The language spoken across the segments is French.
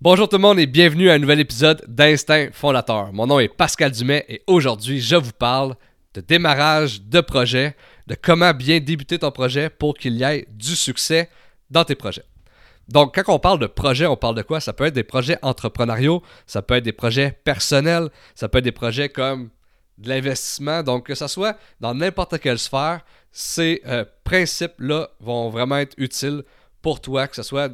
Bonjour tout le monde et bienvenue à un nouvel épisode d'Instinct Fondateur. Mon nom est Pascal Dumais et aujourd'hui je vous parle de démarrage de projet, de comment bien débuter ton projet pour qu'il y ait du succès dans tes projets. Donc quand on parle de projet, on parle de quoi? Ça peut être des projets entrepreneuriaux, ça peut être des projets personnels, ça peut être des projets comme de l'investissement. Donc que ce soit dans n'importe quelle sphère, ces euh, principes-là vont vraiment être utiles pour toi, que ce soit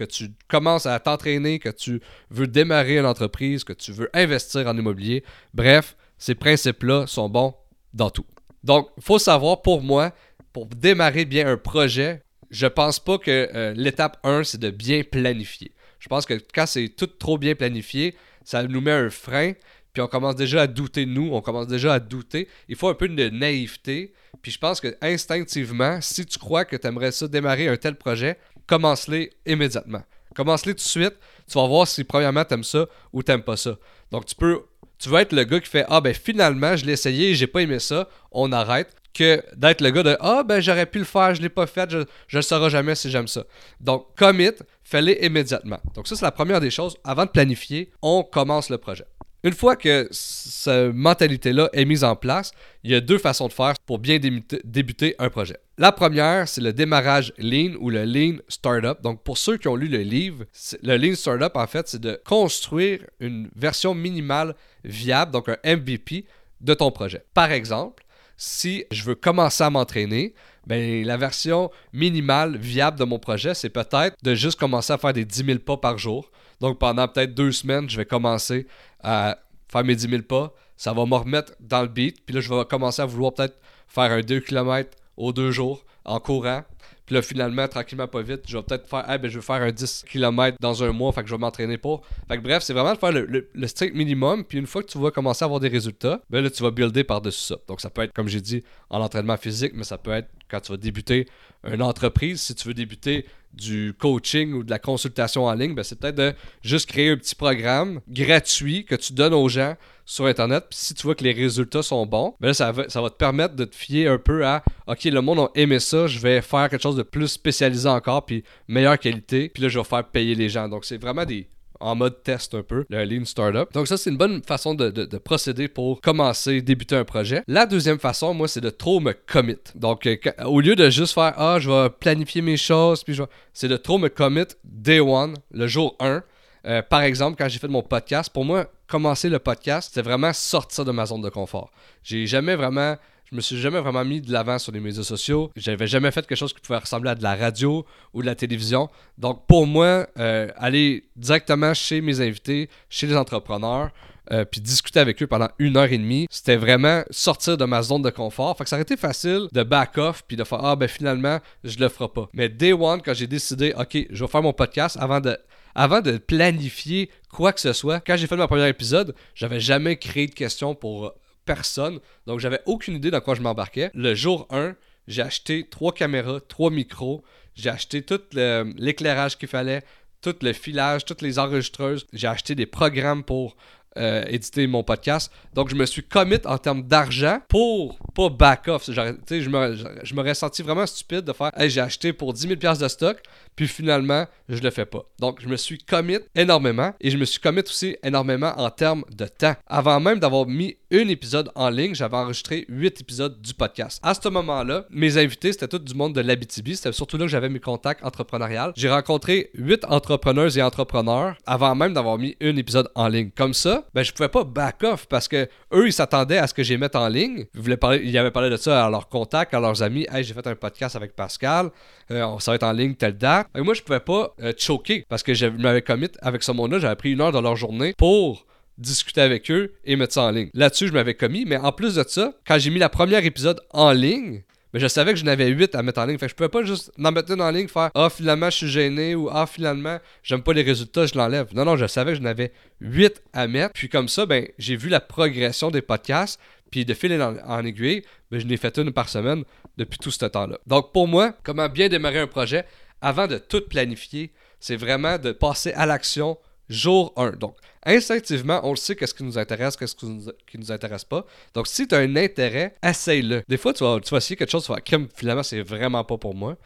que tu commences à t'entraîner, que tu veux démarrer une entreprise, que tu veux investir en immobilier. Bref, ces principes-là sont bons dans tout. Donc, il faut savoir, pour moi, pour démarrer bien un projet, je pense pas que euh, l'étape 1, c'est de bien planifier. Je pense que quand c'est tout trop bien planifié, ça nous met un frein, puis on commence déjà à douter de nous, on commence déjà à douter. Il faut un peu de naïveté. Puis je pense que instinctivement, si tu crois que tu aimerais ça démarrer un tel projet, commence-les immédiatement. Commence-les tout de suite. Tu vas voir si premièrement t'aimes ça ou t'aimes pas ça. Donc tu peux, tu vas être le gars qui fait ah ben finalement je l'ai essayé, j'ai pas aimé ça, on arrête. Que d'être le gars de ah ben j'aurais pu le faire, je l'ai pas fait, je, le saurai jamais si j'aime ça. Donc commit, fais-les immédiatement. Donc ça c'est la première des choses. Avant de planifier, on commence le projet. Une fois que cette mentalité-là est mise en place, il y a deux façons de faire pour bien débuter un projet. La première, c'est le démarrage lean ou le lean startup. Donc, pour ceux qui ont lu le livre, le lean startup, en fait, c'est de construire une version minimale viable, donc un MVP de ton projet. Par exemple, si je veux commencer à m'entraîner, ben, la version minimale viable de mon projet, c'est peut-être de juste commencer à faire des 10 000 pas par jour. Donc pendant peut-être deux semaines, je vais commencer à faire mes 10 000 pas. Ça va me remettre dans le beat. Puis là, je vais commencer à vouloir peut-être faire un 2 km aux deux jours en courant. Puis là, finalement, tranquillement, pas vite, je vais peut-être faire, ben, je vais faire un 10 km dans un mois, fait que je vais m'entraîner pour. Fait que bref, c'est vraiment de faire le, strict minimum. Puis une fois que tu vas commencer à avoir des résultats, ben là, tu vas builder par-dessus ça. Donc ça peut être, comme j'ai dit, en entraînement physique, mais ça peut être quand tu vas débuter une entreprise. Si tu veux débuter du coaching ou de la consultation en ligne, ben, c'est peut-être de juste créer un petit programme gratuit que tu donnes aux gens sur Internet. Puis si tu vois que les résultats sont bons, ben ça, va, ça va te permettre de te fier un peu à OK, le monde a aimé ça, je vais faire quelque chose de plus spécialisé encore, puis meilleure qualité. Puis là, je vais faire payer les gens. Donc, c'est vraiment des en mode test un peu, le Lean Startup. Donc ça, c'est une bonne façon de, procéder pour commencer, débuter un projet. La deuxième façon, moi, c'est de trop me commit. Donc, euh, au lieu de juste faire, ah, je vais planifier mes choses, puis je c'est de trop me commit day one, le jour 1. Euh, par exemple, quand j'ai fait mon podcast, pour moi, commencer le podcast, c'est vraiment sortir de ma zone de confort. J'ai jamais vraiment je me suis jamais vraiment mis de l'avant sur les médias sociaux. J'avais jamais fait quelque chose qui pouvait ressembler à de la radio ou de la télévision. Donc pour moi, euh, aller directement chez mes invités, chez les entrepreneurs, euh, puis discuter avec eux pendant une heure et demie, c'était vraiment sortir de ma zone de confort. Fait que ça aurait été facile de back off puis de faire ah ben finalement je le ferai pas. Mais day one quand j'ai décidé ok je vais faire mon podcast avant de avant de planifier quoi que ce soit, quand j'ai fait mon premier épisode, j'avais jamais créé de questions pour personne. Donc, j'avais aucune idée dans quoi je m'embarquais. Le jour 1, j'ai acheté trois caméras, trois micros. J'ai acheté tout l'éclairage qu'il fallait, tout le filage, toutes les enregistreuses. J'ai acheté des programmes pour euh, éditer mon podcast. Donc, je me suis commit en termes d'argent pour pas back off. Je m'aurais senti vraiment stupide de faire j'ai acheté pour 10 000 de stock, puis finalement, je le fais pas. Donc, je me suis commit énormément et je me suis commit aussi énormément en termes de temps. Avant même d'avoir mis un épisode en ligne, j'avais enregistré 8 épisodes du podcast. À ce moment-là, mes invités, c'était tout du monde de l'Abitibi. C'était surtout là que j'avais mes contacts entrepreneuriales. J'ai rencontré 8 entrepreneurs et entrepreneurs avant même d'avoir mis un épisode en ligne. Comme ça, ben, je pouvais pas back off parce que eux, ils s'attendaient à ce que j'ai mette en ligne. Ils, voulaient parler, ils avaient parlé de ça à leurs contacts, à leurs amis. Hey, j'ai fait un podcast avec Pascal. Euh, ça va être en ligne telle date. Et moi, je pouvais pas euh, choquer parce que je m'avais commit avec ce monde-là. J'avais pris une heure de leur journée pour discuter avec eux et mettre ça en ligne. Là-dessus, je m'avais commis, mais en plus de ça, quand j'ai mis la première épisode en ligne, mais je savais que j'en avais 8 à mettre en ligne. Fait que je pouvais pas juste en mettre une en ligne, faire Ah, finalement, je suis gêné ou Ah, finalement, j'aime pas les résultats, je l'enlève. Non, non, je savais que j'en avais 8 à mettre. Puis comme ça, ben, j'ai vu la progression des podcasts. Puis de fil en, aiguille, ben, je n'ai fait une par semaine depuis tout ce temps-là. Donc pour moi, comment bien démarrer un projet avant de tout planifier, c'est vraiment de passer à l'action jour 1. Donc, instinctivement, on le sait qu'est-ce qui nous intéresse, qu'est-ce qui nous, nous intéresse pas. Donc, si tu as un intérêt, essaye-le. Des fois, tu vas, tu essayer quelque chose, tu vas crème, finalement, c'est vraiment pas pour moi.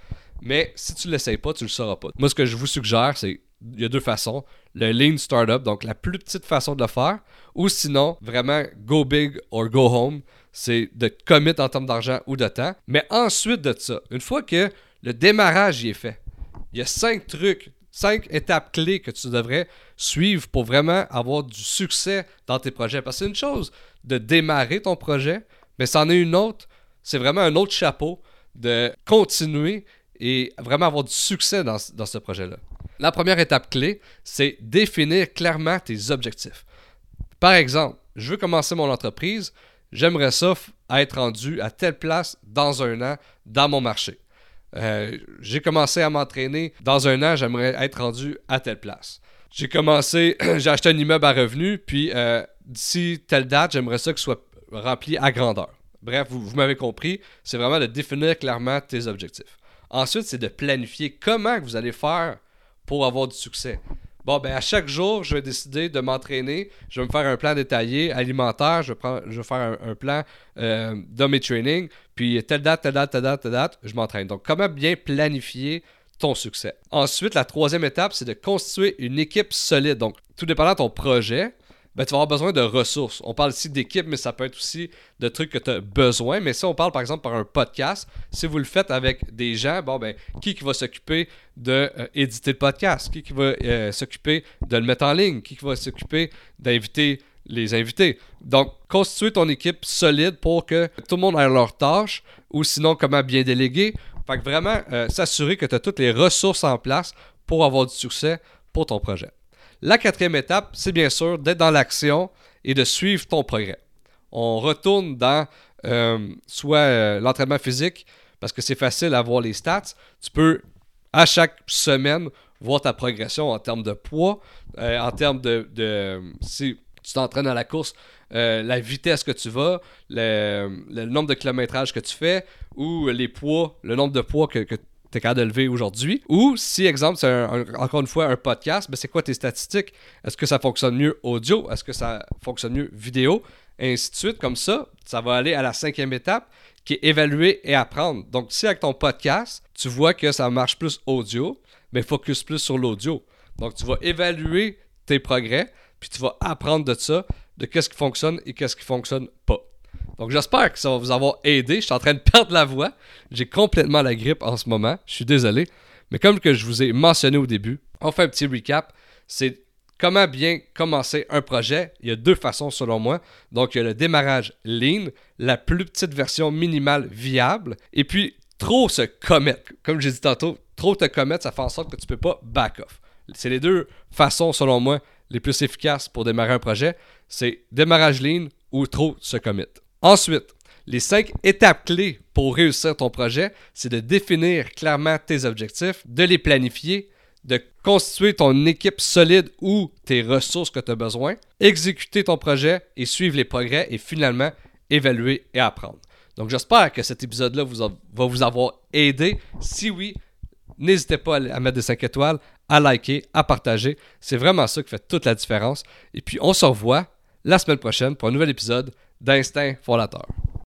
Mais si tu l'essayes pas, tu le sauras pas. Moi, ce que je vous suggère, c'est il y a deux façons. Le lean startup, donc la plus petite façon de le faire, ou sinon, vraiment go big or go home, c'est de commit en termes d'argent ou de temps. Mais ensuite de ça, une fois que le démarrage y est fait, il y a cinq trucs, cinq étapes clés que tu devrais suivre pour vraiment avoir du succès dans tes projets. Parce que c'est une chose de démarrer ton projet, mais c'en est une autre, c'est vraiment un autre chapeau de continuer et vraiment avoir du succès dans, ce projet-là. La première étape clé, c'est définir clairement tes objectifs. Par exemple, je veux commencer mon entreprise, j'aimerais ça être rendu à telle place dans un an dans mon marché. Euh, j'ai commencé à m'entraîner. Dans un an, j'aimerais être rendu à telle place. J'ai commencé, j'ai acheté un immeuble à revenu, puis euh, d'ici telle date, j'aimerais ça qu'il soit rempli à grandeur. Bref, vous, m'avez compris, c'est vraiment de définir clairement tes objectifs. Ensuite, c'est de planifier comment vous allez faire pour avoir du succès. Bon, ben à chaque jour, je vais décider de m'entraîner. Je vais me faire un plan détaillé alimentaire. Je vais, je vais faire un, plan euh, de mes trainings. Puis telle date, telle date, telle date, telle date, je m'entraîne. Donc, comment bien planifier ton succès? Ensuite, la troisième étape, c'est de constituer une équipe solide. Donc, tout dépendant de ton projet, ben, tu vas avoir besoin de ressources. On parle ici d'équipe, mais ça peut être aussi de trucs que tu as besoin. Mais si on parle par exemple par un podcast, si vous le faites avec des gens, bon ben, qui, qui va s'occuper d'éditer le podcast? Qui, qui va euh, s'occuper de le mettre en ligne? Qui, qui va s'occuper d'inviter les invités? Donc, constituer ton équipe solide pour que tout le monde ait leur tâche, ou sinon comment bien déléguer. Fait que vraiment, euh, s'assurer que tu as toutes les ressources en place pour avoir du succès pour ton projet. La quatrième étape, c'est bien sûr d'être dans l'action et de suivre ton progrès. On retourne dans euh, soit euh, l'entraînement physique, parce que c'est facile à voir les stats. Tu peux, à chaque semaine, voir ta progression en termes de poids, euh, en termes de, si tu t'entraînes à la course, la vitesse que tu vas, le, nombre de kilométrages que tu fais, ou les poids, le nombre de poids que, que tu es de lever aujourd'hui. Ou si, exemple, c'est encore une fois un podcast, ben c'est quoi tes statistiques? Est-ce que ça fonctionne mieux audio? Est-ce que ça fonctionne mieux vidéo? Et ainsi de suite. Comme ça, ça va aller à la cinquième étape qui est évaluer et apprendre. Donc, si avec ton podcast, tu vois que ça marche plus audio, mais ben, focus plus sur l'audio. Donc, tu vas évaluer tes progrès, puis tu vas apprendre de ça, de qu'est-ce qui fonctionne et qu'est-ce qui fonctionne pas. Donc j'espère que ça va vous avoir aidé. Je suis en train de perdre la voix. J'ai complètement la grippe en ce moment. Je suis désolé. Mais comme que je vous ai mentionné au début, on fait un petit recap. C'est comment bien commencer un projet. Il y a deux façons selon moi. Donc il y a le démarrage lean, la plus petite version minimale viable. Et puis trop se commettre. Comme j'ai dit tantôt, trop te commettre, ça fait en sorte que tu ne peux pas back off. C'est les deux façons selon moi les plus efficaces pour démarrer un projet. C'est démarrage lean ou trop se commettre. Ensuite, les cinq étapes clés pour réussir ton projet, c'est de définir clairement tes objectifs, de les planifier, de constituer ton équipe solide ou tes ressources que tu as besoin, exécuter ton projet et suivre les progrès et finalement évaluer et apprendre. Donc j'espère que cet épisode-là va vous avoir aidé. Si oui, n'hésitez pas à mettre des 5 étoiles, à liker, à partager. C'est vraiment ça qui fait toute la différence. Et puis on se revoit la semaine prochaine pour un nouvel épisode d'instinct fondateur.